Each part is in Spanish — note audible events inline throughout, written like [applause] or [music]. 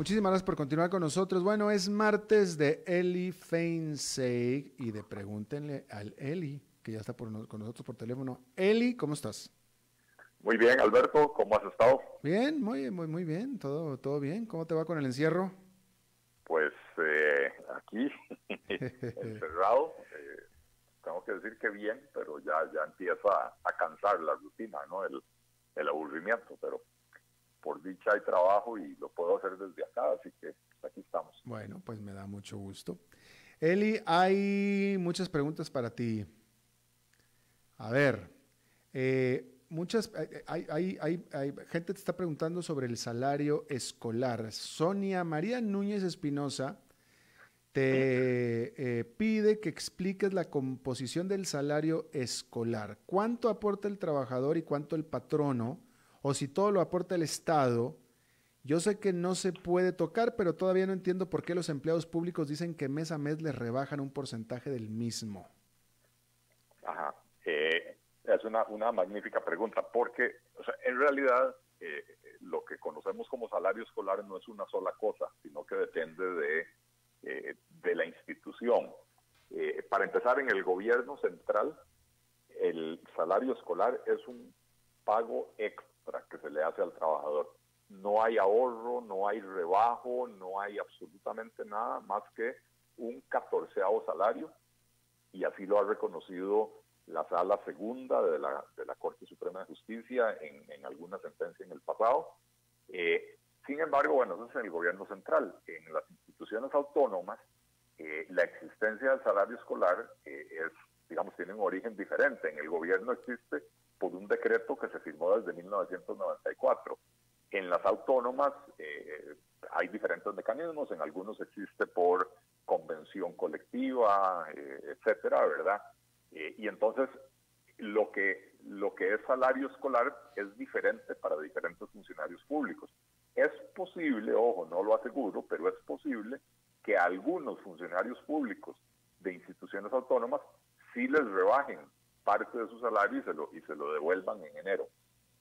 Muchísimas gracias por continuar con nosotros. Bueno, es martes de Eli Feinseig y de pregúntenle al Eli, que ya está con nosotros por teléfono. Eli, ¿cómo estás? Muy bien, Alberto, ¿cómo has estado? Bien, muy, muy, muy bien, todo, todo bien. ¿Cómo te va con el encierro? Pues eh, aquí, [laughs] encerrado, eh, tengo que decir que bien, pero ya, ya empieza a, cansar la rutina, ¿no? El, el aburrimiento, pero por dicha hay trabajo y lo puedo hacer desde acá, así que aquí estamos. Bueno, pues me da mucho gusto. Eli, hay muchas preguntas para ti. A ver, eh, muchas, eh, hay, hay, hay, hay, gente te está preguntando sobre el salario escolar. Sonia María Núñez Espinosa te eh, pide que expliques la composición del salario escolar. ¿Cuánto aporta el trabajador y cuánto el patrono? O si todo lo aporta el Estado, yo sé que no se puede tocar, pero todavía no entiendo por qué los empleados públicos dicen que mes a mes les rebajan un porcentaje del mismo. Ajá, eh, es una, una magnífica pregunta, porque o sea, en realidad eh, lo que conocemos como salario escolar no es una sola cosa, sino que depende de, eh, de la institución. para empezar, en el gobierno central, el salario escolar es un pago extra que se le hace al trabajador. No hay ahorro, no hay rebajo, no hay absolutamente nada más que un catorceavo salario y así lo ha reconocido la sala segunda de la, de la Corte Suprema de Justicia en, en alguna sentencia en el pasado. Eh, sin embargo, bueno, eso es en el gobierno central. En las instituciones autónomas, eh, la existencia del salario escolar eh, es, digamos, tiene un origen diferente. En el gobierno existe por un decreto que se firmó desde 1994. En las autónomas eh, hay diferentes mecanismos, en algunos existe por convención colectiva, eh, etcétera, ¿verdad? Eh, y entonces lo que, lo que es salario escolar es diferente para diferentes funcionarios públicos. Es posible, ojo, no lo aseguro, pero es posible que algunos funcionarios públicos de instituciones autónomas sí les rebajen parte de su salario y se lo, y se lo devuelvan en enero.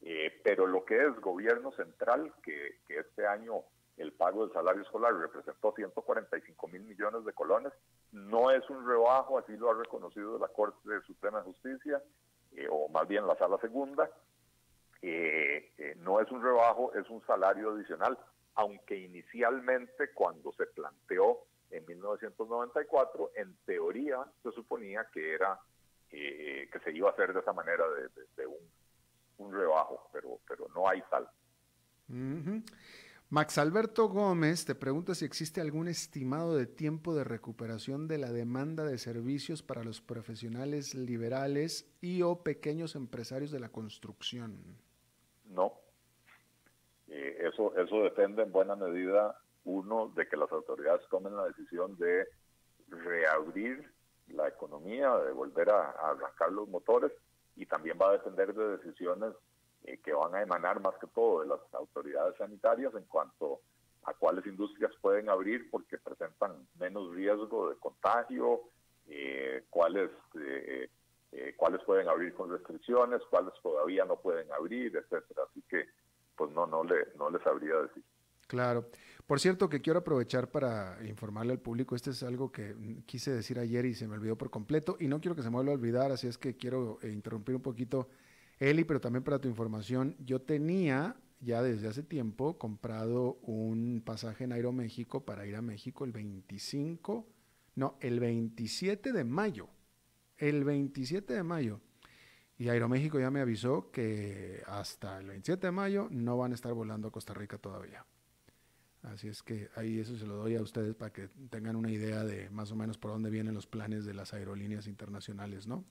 Eh, pero lo que es gobierno central, que, este año el pago del salario escolar representó 145 mil millones de colones, no es un rebajo, así lo ha reconocido la Corte Suprema de Justicia, eh, o más bien la Sala Segunda, eh, no es un rebajo, es un salario adicional, aunque inicialmente cuando se planteó en 1994, en teoría se suponía que era eh, que se iba a hacer de esa manera de, un, rebajo, pero, pero no hay tal. Max Alberto Gómez te pregunta si existe algún estimado de tiempo de recuperación de la demanda de servicios para los profesionales liberales y o pequeños empresarios de la construcción. No. Eh, eso, eso depende en buena medida, uno, de que las autoridades tomen la decisión de reabrir la economía, de volver a, arrancar los motores y también va a depender de decisiones eh, que van a emanar más que todo de las autoridades sanitarias en cuanto a cuáles industrias pueden abrir porque presentan menos riesgo de contagio, eh, cuáles eh, cuáles pueden abrir con restricciones, cuáles todavía no pueden abrir, etcétera. Así que pues no no le no les sabría decir. Claro. Por cierto, que quiero aprovechar para informarle al público, este es algo que quise decir ayer y se me olvidó por completo y no quiero que se me vuelva a olvidar, así es que quiero eh, interrumpir un poquito, Eli, pero también para tu información, yo tenía ya desde hace tiempo comprado un pasaje en Aeroméxico para ir a México el 25, no, el 27 de mayo, el 27 de mayo. Y Aeroméxico ya me avisó que hasta el 27 de mayo no van a estar volando a Costa Rica todavía. Así es que ahí eso se lo doy a ustedes para que tengan una idea de más o menos por dónde vienen los planes de las aerolíneas internacionales, ¿no?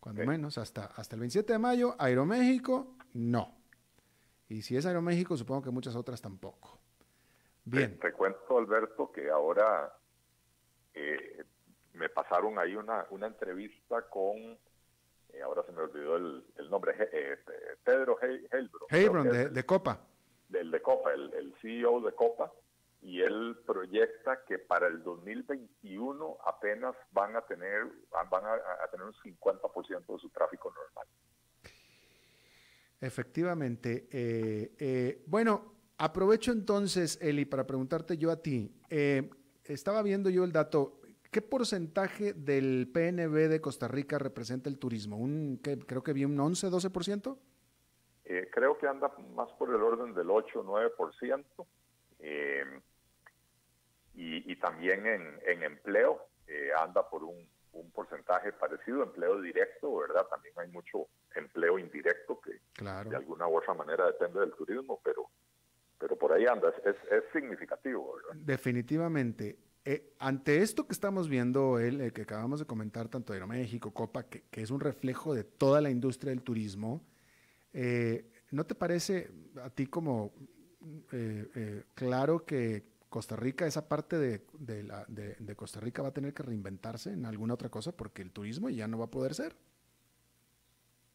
Cuando menos, hasta, hasta el 27 de mayo, Aeroméxico, no. Y si es Aeroméxico, supongo que muchas otras tampoco. Bien. Te, cuento, Alberto, que ahora eh, me pasaron ahí una, una entrevista con, eh, ahora se me olvidó el, nombre, eh, Pedro Heilbron. Heilbron, de, de Copa del de Copa, el, CEO de Copa, y él proyecta que para el 2021 apenas van a tener van a, tener un 50% de su tráfico normal. Efectivamente. Eh, eh, bueno, Aprovecho entonces, Eli, para preguntarte yo a ti. Eh, estaba viendo yo el dato. ¿Qué porcentaje del PNB de Costa Rica representa el turismo? Un, creo que vi un 11, 12%. Eh, creo que anda más por el orden del 8, 9%. Eh, y, y, también en, en empleo eh, anda por un, un, porcentaje parecido, empleo directo, ¿verdad? También hay mucho empleo indirecto que de alguna u otra manera depende del turismo, pero, pero por ahí anda, es, es significativo, ¿verdad? Definitivamente. Eh, ante esto que estamos viendo, el, eh, que acabamos de comentar, tanto de Aeroméxico, Copa, que, que, es un reflejo de toda la industria del turismo, eh, ¿no te parece a ti como claro que Costa Rica, esa parte de, de, Costa Rica va a tener que reinventarse en alguna otra cosa porque el turismo ya no va a poder ser?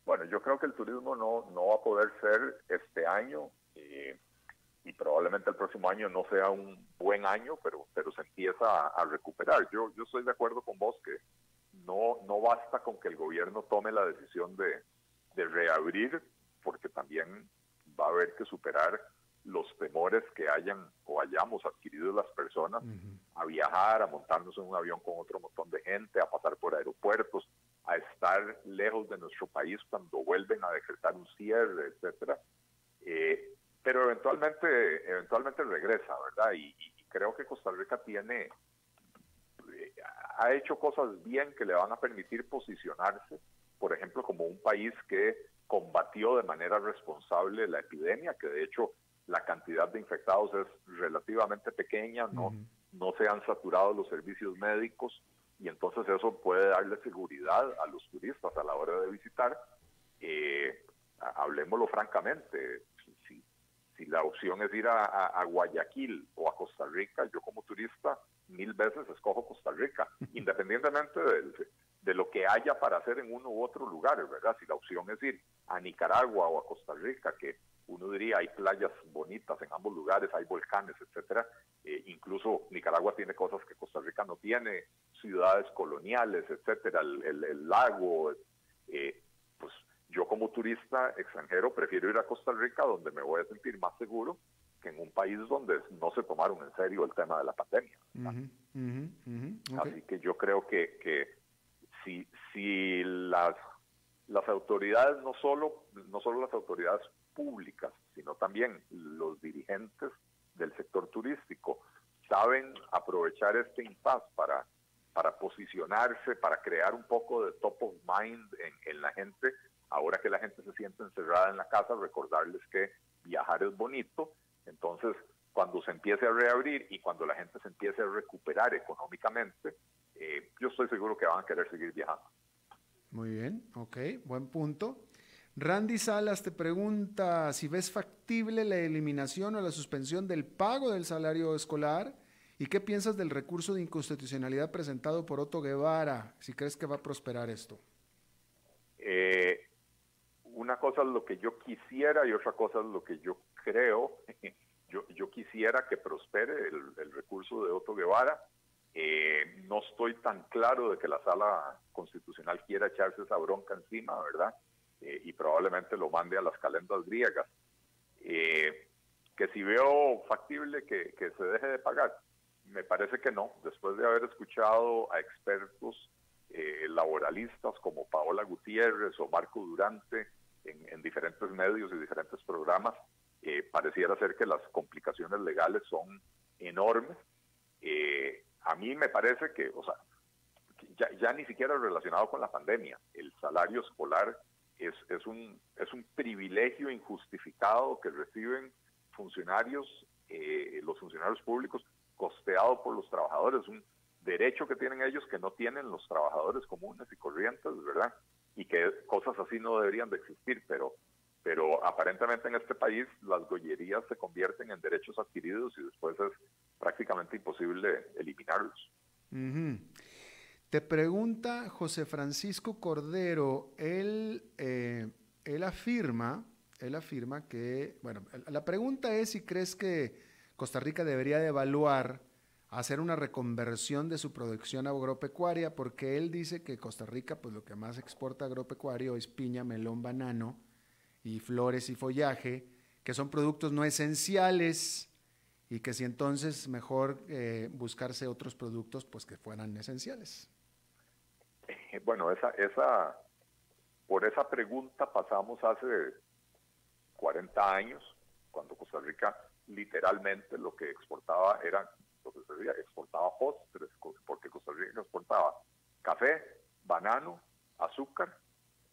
Bueno, yo creo que el turismo no, no va a poder ser este año y probablemente el próximo año no sea un buen año, pero, pero se empieza a, recuperar. Yo, yo estoy de acuerdo con vos que no, no basta con que el gobierno tome la decisión de, de reabrir, porque también va a haber que superar los temores que hayan o hayamos adquirido las personas a viajar, a montarnos en un avión con otro montón de gente, a pasar por aeropuertos, a estar lejos de nuestro país cuando vuelven a decretar un cierre, etcétera. Eh, pero eventualmente, eventualmente regresa, ¿verdad? Y, creo que Costa Rica tiene, eh, ha hecho cosas bien que le van a permitir posicionarse, por ejemplo, como un país que combatió de manera responsable la epidemia, que de hecho la cantidad de infectados es relativamente pequeña, no, no se han saturado los servicios médicos y entonces eso puede darle seguridad a los turistas a la hora de visitar. Eh, hablemoslo francamente, si la opción es ir a, Guayaquil o a Costa Rica, yo como turista mil veces escojo Costa Rica, [laughs] independientemente de, de, lo que haya para hacer en uno u otro lugar, ¿verdad? Si la opción es ir a Nicaragua o a Costa Rica, que uno diría hay playas bonitas en ambos lugares, hay volcanes, etcétera. Eh, incluso Nicaragua tiene cosas que Costa Rica no tiene, ciudades coloniales, etcétera, el, el, lago, eh, pues yo como turista extranjero prefiero ir a Costa Rica donde me voy a sentir más seguro que en un país donde no se tomaron en serio el tema de la pandemia. Así que yo creo que, que si, si las, las autoridades, no solo, no solo las autoridades públicas, sino también los dirigentes del sector turístico, saben aprovechar este impasse para, para posicionarse, para crear un poco de top of mind en, en la gente, ahora que la gente se siente encerrada en la casa, recordarles que viajar es bonito, entonces cuando se empiece a reabrir y cuando la gente se empiece a recuperar económicamente, eh, yo estoy seguro que van a querer seguir viajando. Muy bien, ok, buen punto. Randy Salas te pregunta si ves factible la eliminación o la suspensión del pago del salario escolar y qué piensas del recurso de inconstitucionalidad presentado por Otto Guevara, si crees que va a prosperar esto. Eh, una cosa es lo que yo quisiera y otra cosa es lo que yo creo. [laughs] Yo, yo quisiera que prospere el, recurso de Otto Guevara. Eh, no estoy tan claro de que la sala constitucional quiera echarse esa bronca encima, ¿verdad? Eh, y probablemente lo mande a las calendas griegas. Eh, que si veo factible que, que se deje de pagar, me parece que no. Después de haber escuchado a expertos laboralistas como Paola Gutiérrez o Marco Durante, en, diferentes medios y diferentes programas, eh, pareciera ser que las complicaciones legales son enormes. Eh, a mí me parece que, o sea, ya, ya, ni siquiera relacionado con la pandemia, el salario escolar es, es, un, es un privilegio injustificado que reciben funcionarios, eh, los funcionarios públicos, costeado por los trabajadores, un derecho que tienen ellos que no tienen los trabajadores comunes y corrientes, ¿verdad? y que cosas así no deberían de existir, pero, pero aparentemente en este país las gollerías se convierten en derechos adquiridos y después es prácticamente imposible eliminarlos. Te pregunta José Francisco Cordero, él, eh, él afirma, él afirma que, bueno, la pregunta es si crees que Costa Rica debería de evaluar hacer una reconversión de su producción agropecuaria, porque él dice que Costa Rica, pues lo que más exporta agropecuario es piña, melón, banano y flores y follaje, que son productos no esenciales y que si entonces mejor eh, buscarse otros productos pues que fueran esenciales. Bueno, esa, esa, por esa pregunta pasamos hace 40 años, cuando Costa Rica literalmente lo que exportaba era, lo que se decía, exportaba postres, porque Costa Rica exportaba café, banano, azúcar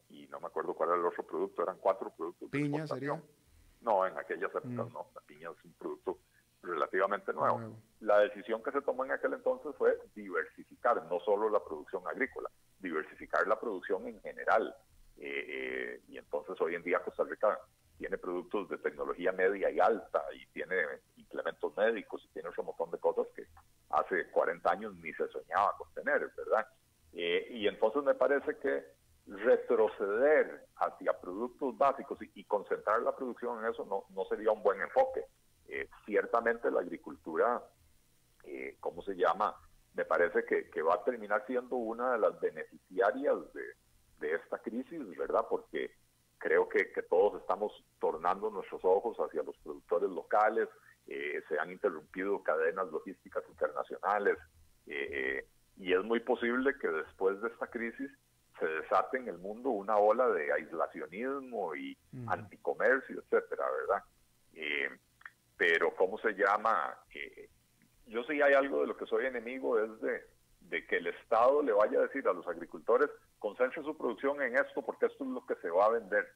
y no me acuerdo cuál era el otro producto, eran cuatro productos. ¿Piña sería? No, en aquellas épocas mm. no, la piña es un producto relativamente nuevo. La decisión que se tomó en aquel entonces fue diversificar no solo la producción agrícola, diversificar la producción en general. Eh, eh, y entonces hoy en día Costa Rica tiene productos de tecnología media y alta y tiene implementos médicos y tiene un montón de cosas que hace 40 años ni se soñaba con tener, ¿verdad? Eh, y entonces me parece que retroceder hacia productos básicos y, concentrar la producción en eso no, no sería un buen enfoque. Eh, ciertamente la agricultura, eh, ¿cómo se llama? Me parece que, que, va a terminar siendo una de las beneficiarias de, de esta crisis, ¿verdad? Porque creo que, que, todos estamos tornando nuestros ojos hacia los productores locales, eh, se han interrumpido cadenas logísticas internacionales y es muy posible que después de esta crisis se desate en el mundo una ola de aislacionismo y anticomercio, etcétera, ¿verdad? Pero, ¿cómo se llama? Eh, yo sí hay algo de lo que soy enemigo, es de, de que el Estado le vaya a decir a los agricultores, concentre su producción en esto porque esto es lo que se va a vender.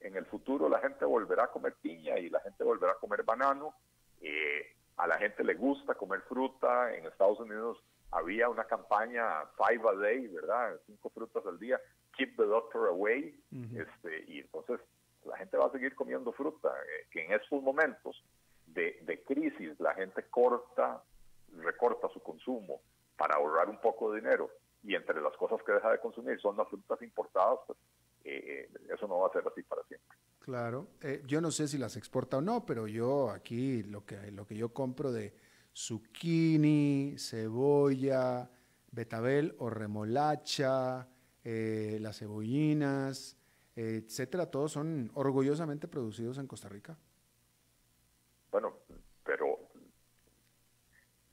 En el futuro la gente volverá a comer piña y la gente volverá a comer banano. Eh, a la gente le gusta comer fruta. En Estados Unidos había una campaña five a day, ¿verdad? Cinco frutas al día, keep the doctor away, este, y entonces la gente va a seguir comiendo fruta, eh, que en estos momentos de, de, crisis la gente corta, recorta su consumo para ahorrar un poco de dinero, y entre las cosas que deja de consumir son las frutas importadas, pues eh, eh, eso no va a ser así para siempre. Claro, yo no sé si las exporta o no, pero yo aquí lo que, lo que yo compro de zucchini, cebolla, betabel o remolacha, eh, las cebollinas, etcétera, todos son orgullosamente producidos en Costa Rica. Bueno, pero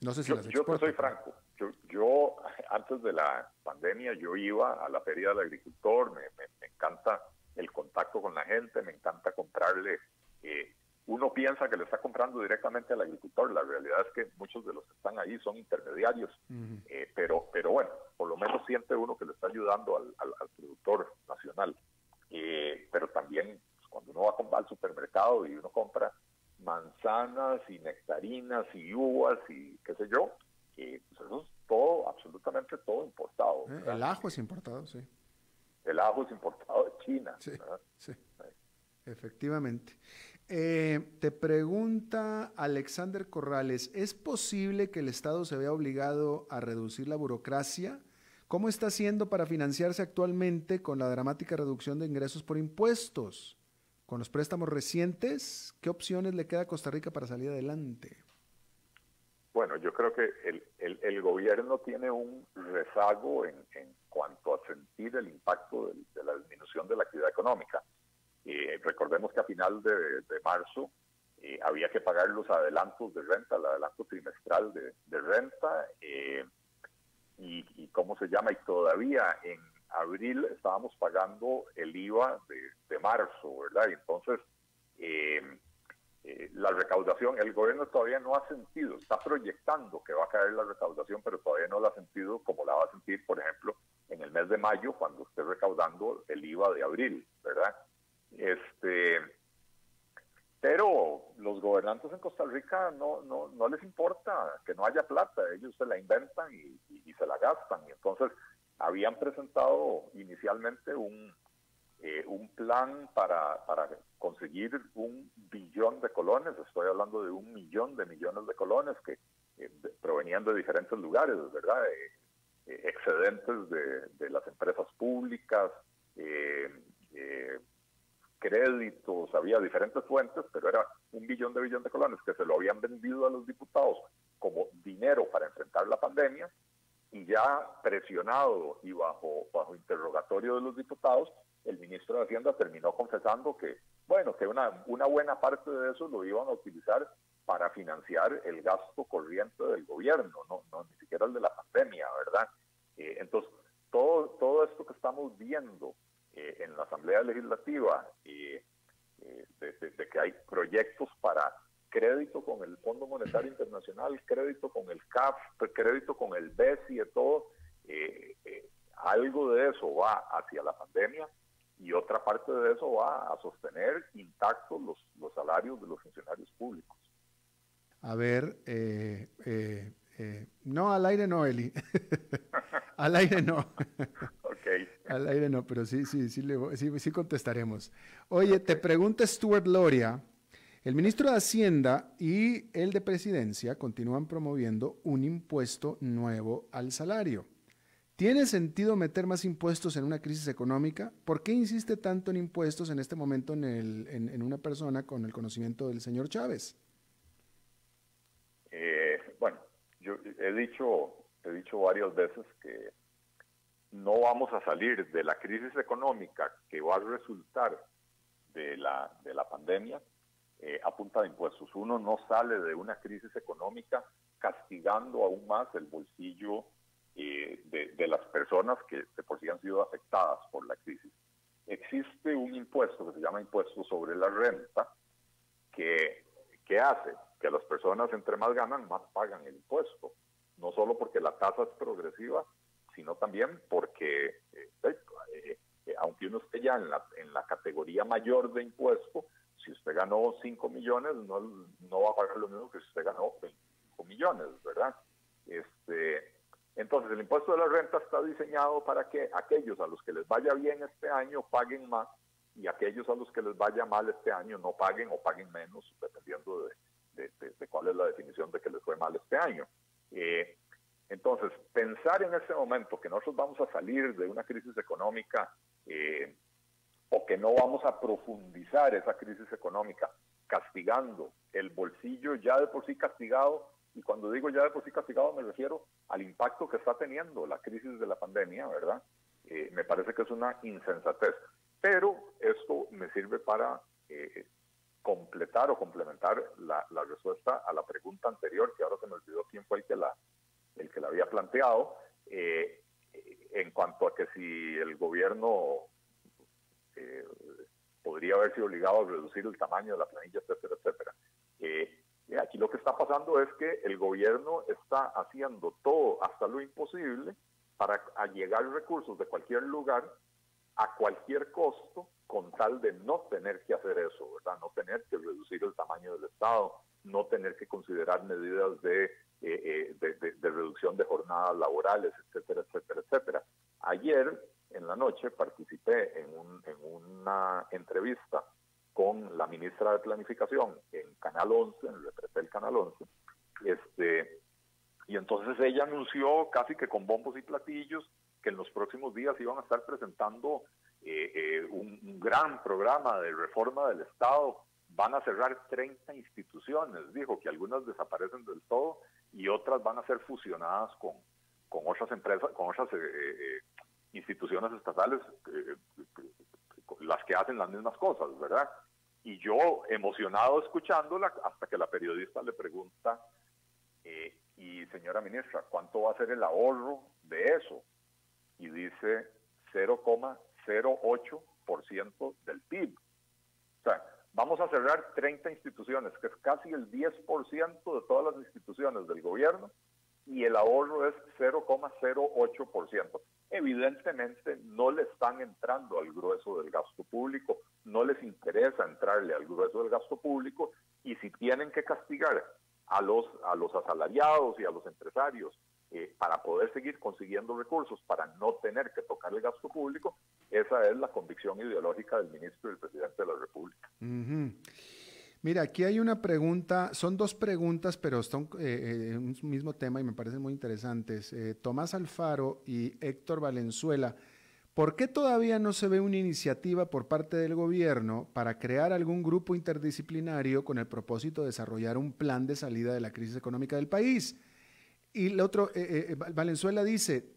no sé si yo, las yo soy franco. Yo, antes de la pandemia yo iba a la feria del agricultor, me, encanta el contacto con la gente, me encanta comprarle eh, uno piensa que le está comprando directamente al agricultor, la realidad es que muchos de los que están ahí son intermediarios, eh, pero, pero bueno, por lo menos siente uno que le está ayudando al, productor nacional. Eh, pero también pues, cuando uno va al supermercado y uno compra manzanas y nectarinas y uvas y qué sé yo, eh, pues eso es todo, absolutamente todo importado. el ajo es importado, sí. El ajo es importado de China. Sí, sí. efectivamente. Eh, te pregunta Alexander Corrales, ¿es posible que el Estado se vea obligado a reducir la burocracia? ¿Cómo está haciendo para financiarse actualmente con la dramática reducción de ingresos por impuestos? Con los préstamos recientes, ¿qué opciones le queda a Costa Rica para salir adelante? Bueno, yo creo que el, gobierno tiene un rezago en, cuanto a sentir el impacto de la disminución de la actividad económica eh, recordemos que a final de, marzo eh, había que pagar los adelantos de renta, el adelanto trimestral de, renta, eh, y, cómo se llama, y todavía en abril estábamos pagando el IVA de, marzo, ¿verdad? Y entonces, la recaudación, el gobierno todavía no ha sentido, está proyectando que va a caer la recaudación, pero todavía no la ha sentido como la va a sentir, por ejemplo, en el mes de mayo, cuando esté recaudando el IVA de abril, ¿verdad? Este, pero los gobernantes en Costa Rica no, no, no les importa que no haya plata, ellos se la inventan y, se la gastan. Y entonces habían presentado inicialmente un, eh, un plan para, para conseguir un billón de colones, estoy hablando de un millón de millones de colones que eh, provenían de diferentes lugares, ¿verdad? Eh, excedentes de, de, las empresas públicas, créditos, había diferentes fuentes, pero era un billón de billón de colones que se lo habían vendido a los diputados como dinero para enfrentar la pandemia y ya presionado y bajo, bajo interrogatorio de los diputados, el ministro de Hacienda terminó confesando que, bueno, que una, una buena parte de eso lo iban a utilizar para financiar el gasto corriente del gobierno, no, no ni siquiera el de la pandemia, ¿verdad? Eh, entonces, todo, todo esto que estamos viendo eh, en la Asamblea Legislativa, eh, de, que hay proyectos para crédito con el Fondo Monetario Internacional, crédito con el CAF, crédito con el BES y de todo, algo de eso va hacia la pandemia y otra parte de eso va a sostener intactos los, los salarios de los funcionarios públicos. A ver, eh, eh, eh, no, al aire no, Eli. [laughs] al aire no. [laughs] ok. Al aire no, pero sí, sí, sí, sí, sí contestaremos. Oye, te pregunta Stuart Loria. El ministro de Hacienda y el de Presidencia continúan promoviendo un impuesto nuevo al salario. ¿Tiene sentido meter más impuestos en una crisis económica? ¿Por qué insiste tanto en impuestos en este momento en, en, una persona con el conocimiento del señor Chávez? Eh, bueno, yo he dicho, he dicho varias veces que no vamos a salir de la crisis económica que va a resultar de la, de la pandemia eh, a punta de impuestos. Uno no sale de una crisis económica castigando aún más el bolsillo eh, de, las personas que de por sí han sido afectadas por la crisis. Existe un impuesto que se llama impuesto sobre la renta que, que hace que las personas entre más ganan, más pagan el impuesto. No solo porque la tasa es progresiva, sino también porque, eh, eh, aunque uno esté ya en la, en la categoría mayor de impuesto, si usted ganó 5 millones, no, no va a pagar lo mismo que si usted ganó 25 millones, ¿verdad? Este, entonces, el impuesto de la renta está diseñado para que aquellos a los que les vaya bien este año paguen más y aquellos a los que les vaya mal este año no paguen o paguen menos, dependiendo de, cuál es la definición de que les fue mal este año. Eh, entonces, pensar en ese momento que nosotros vamos a salir de una crisis económica eh, o que no vamos a profundizar esa crisis económica castigando el bolsillo ya de por sí castigado y cuando digo ya de por sí castigado me refiero al impacto que está teniendo la crisis de la pandemia, ¿verdad? Eh, me parece que es una insensatez. Pero esto me sirve para eh, completar o complementar la, respuesta a la pregunta anterior, que ahora se me olvidó quién fue el que la, el que la había planteado, eh, en cuanto a que si el gobierno podría haberse obligado a reducir el tamaño de la planilla, etcétera, etcétera. Aquí lo que está pasando es que el gobierno está haciendo todo hasta lo imposible para llegar recursos de cualquier lugar a cualquier costo con tal de no tener que hacer eso, ¿verdad? No tener que reducir el tamaño del Estado, no tener que considerar medidas de, eh, eh, reducción de jornadas laborales, etcétera, etcétera, etcétera. Ayer en la noche participé en, en una entrevista con la ministra de Planificación en Canal 11, en el Canal 11, este, y entonces ella anunció casi que con bombos y platillos que en los próximos días iban a estar presentando eh, eh, un, gran programa de reforma del Estado. Van a cerrar 30 instituciones, dijo que algunas desaparecen del todo y otras van a ser fusionadas con, con otras empresas, con otras eh, instituciones estatales las que hacen las mismas cosas, ¿verdad? Y yo emocionado escuchándola hasta que la periodista le pregunta, eh, y señora ministra, ¿cuánto va a ser el ahorro de eso? Y dice 0,08% del PIB. O sea, vamos a cerrar 30 instituciones, que es casi el 10% de todas las instituciones del gobierno, y el ahorro es 0,08%. Evidentemente no le están entrando al grueso del gasto público, no les interesa entrarle al grueso del gasto público y si tienen que castigar a los, a los asalariados y a los empresarios eh, para poder seguir consiguiendo recursos, para no tener que tocar el gasto público, esa es la convicción ideológica del ministro y del presidente de la República. Mira, aquí hay una pregunta, son dos preguntas, pero son eh, eh, un mismo tema y me parecen muy interesantes. Eh, Tomás Alfaro y Héctor Valenzuela, ¿por qué todavía no se ve una iniciativa por parte del gobierno para crear algún grupo interdisciplinario con el propósito de desarrollar un plan de salida de la crisis económica del país? Y el otro, Valenzuela dice,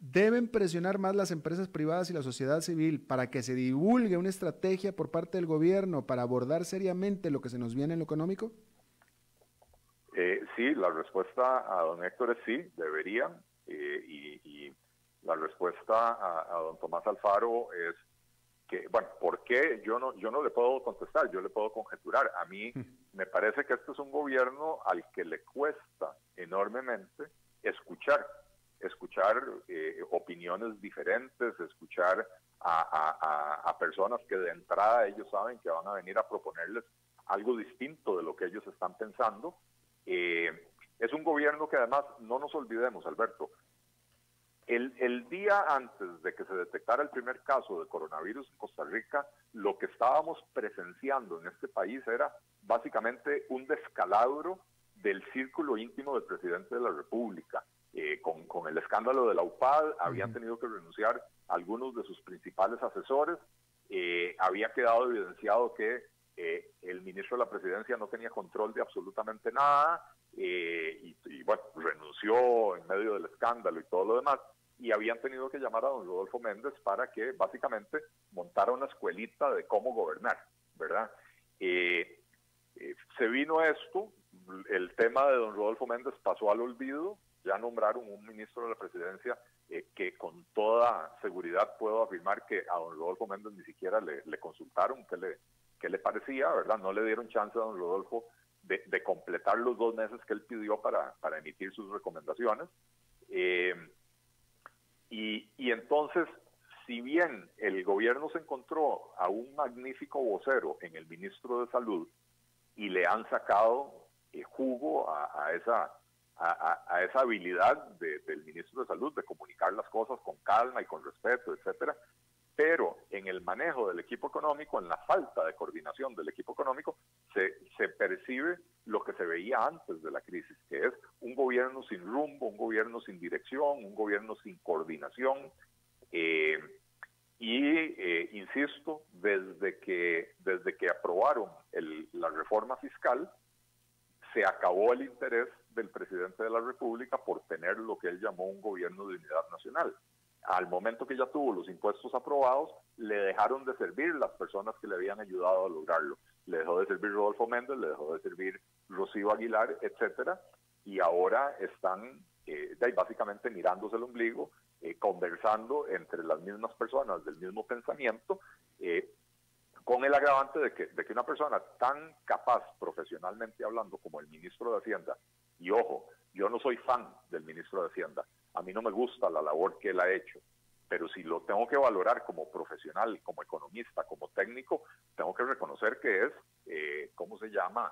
Deben presionar más las empresas privadas y la sociedad civil para que se divulgue una estrategia por parte del gobierno para abordar seriamente lo que se nos viene en lo económico. Eh, sí, la respuesta a don Héctor es sí, deberían. Eh, y, la respuesta a, a, don Tomás Alfaro es que, bueno, ¿por qué? Yo no, yo no le puedo contestar, yo le puedo conjeturar. A mí me parece que este es un gobierno al que le cuesta enormemente escuchar, escuchar eh, opiniones diferentes, escuchar a, personas que de entrada ellos saben que van a venir a proponerles algo distinto de lo que ellos están pensando. Eh, es un gobierno que además, no nos olvidemos, Alberto, el, día antes de que se detectara el primer caso de coronavirus en Costa Rica, lo que estábamos presenciando en este país era básicamente un descalabro del círculo íntimo del presidente de la República. Eh, con, el escándalo de la UPAD, habían tenido que renunciar algunos de sus principales asesores, eh, había quedado evidenciado que eh, el ministro de la presidencia no tenía control de absolutamente nada y, y, bueno, renunció en medio del escándalo y todo lo demás. Y habían tenido que llamar a don Rodolfo Méndez para que básicamente montara una escuelita de cómo gobernar, ¿verdad? Eh, eh, se vino esto, el tema de don Rodolfo Méndez pasó al olvido, ya nombraron un ministro de la presidencia eh, que con toda seguridad puedo afirmar que a don Rodolfo Méndez ni siquiera le, consultaron qué le, qué le parecía, ¿verdad? No le dieron chance a don Rodolfo de, completar los dos meses que él pidió para, para emitir sus recomendaciones. Eh, y, entonces, si bien el gobierno se encontró a un magnífico vocero en el ministro de Salud y le han sacado eh, jugo a, esa a, esa habilidad del ministro de Salud de comunicar las cosas con calma y con respeto, etcétera, pero en el manejo del equipo económico, en la falta de coordinación del equipo económico, se, percibe lo que se veía antes de la crisis, que es un gobierno sin rumbo, un gobierno sin dirección, un gobierno sin coordinación. Eh, y eh, insisto, desde que, desde que aprobaron la reforma fiscal, se acabó el interés del presidente de la República por tener lo que él llamó un gobierno de unidad nacional al momento que ya tuvo los impuestos aprobados, le dejaron de servir las personas que le habían ayudado a lograrlo. Le dejó de servir Rodolfo Méndez, le dejó de servir Rocío Aguilar, etcétera, y ahora están eh, básicamente mirándose el ombligo, eh, conversando entre las mismas personas del mismo pensamiento, eh, con el agravante de que, de que una persona tan capaz profesionalmente hablando como el ministro de Hacienda, y ojo, yo no soy fan del ministro de Hacienda, a mí no me gusta la labor que él ha hecho, pero si lo tengo que valorar como profesional, como economista, como técnico, tengo que reconocer que es, eh, ¿cómo se llama?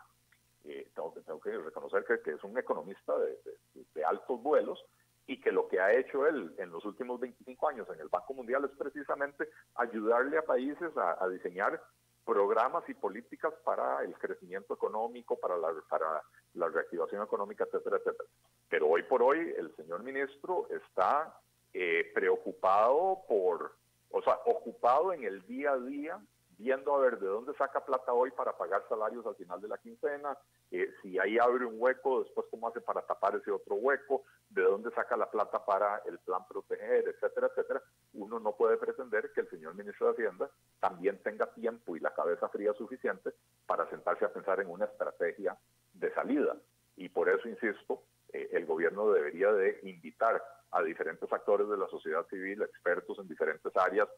Eh, tengo, que, tengo, que, reconocer que, es un economista de, altos vuelos y que lo que ha hecho él en los últimos 25 años en el Banco Mundial es precisamente ayudarle a países a, diseñar programas y políticas para el crecimiento económico, para la, para la reactivación económica, etcétera, etcétera. Pero hoy por hoy el señor ministro está eh, preocupado por, o sea, ocupado en el día a día, viendo a ver de dónde saca plata hoy para pagar salarios al final de la quincena, eh, si ahí abre un hueco, después cómo hace para tapar ese otro hueco, de dónde saca la plata para el plan proteger, etcétera, etcétera. Uno no puede pretender que el señor ministro de Hacienda también tenga tiempo y la cabeza fría suficiente para sentarse a pensar en una estrategia de salida. Y por eso insisto, eh, el gobierno debería de invitar a diferentes actores de la sociedad civil, expertos en diferentes áreas,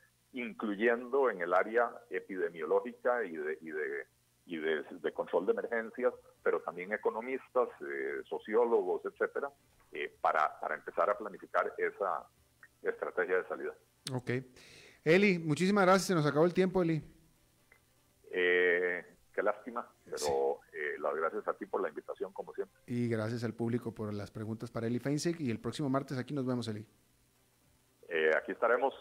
incluyendo en el área epidemiológica y de, y de, y de, control de emergencias, pero también economistas, eh, sociólogos, etcétera, eh, para, para empezar a planificar esa estrategia de salida. Ok. Eli, muchísimas gracias. Se nos acabó el tiempo, Eli. Eh, qué lástima, pero eh, las gracias a ti por la invitación, como siempre. Y gracias al público por las preguntas para Eli Feinsick. Y el próximo martes aquí nos vemos, Eli. Eh, aquí estaremos,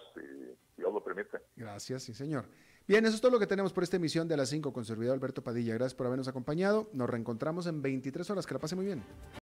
Dios lo permite. Gracias, sí, señor. Bien, eso es todo lo que tenemos por esta emisión de las 5 con servidor Alberto Padilla. Gracias por habernos acompañado. Nos reencontramos en 23 horas. Que la pase muy bien.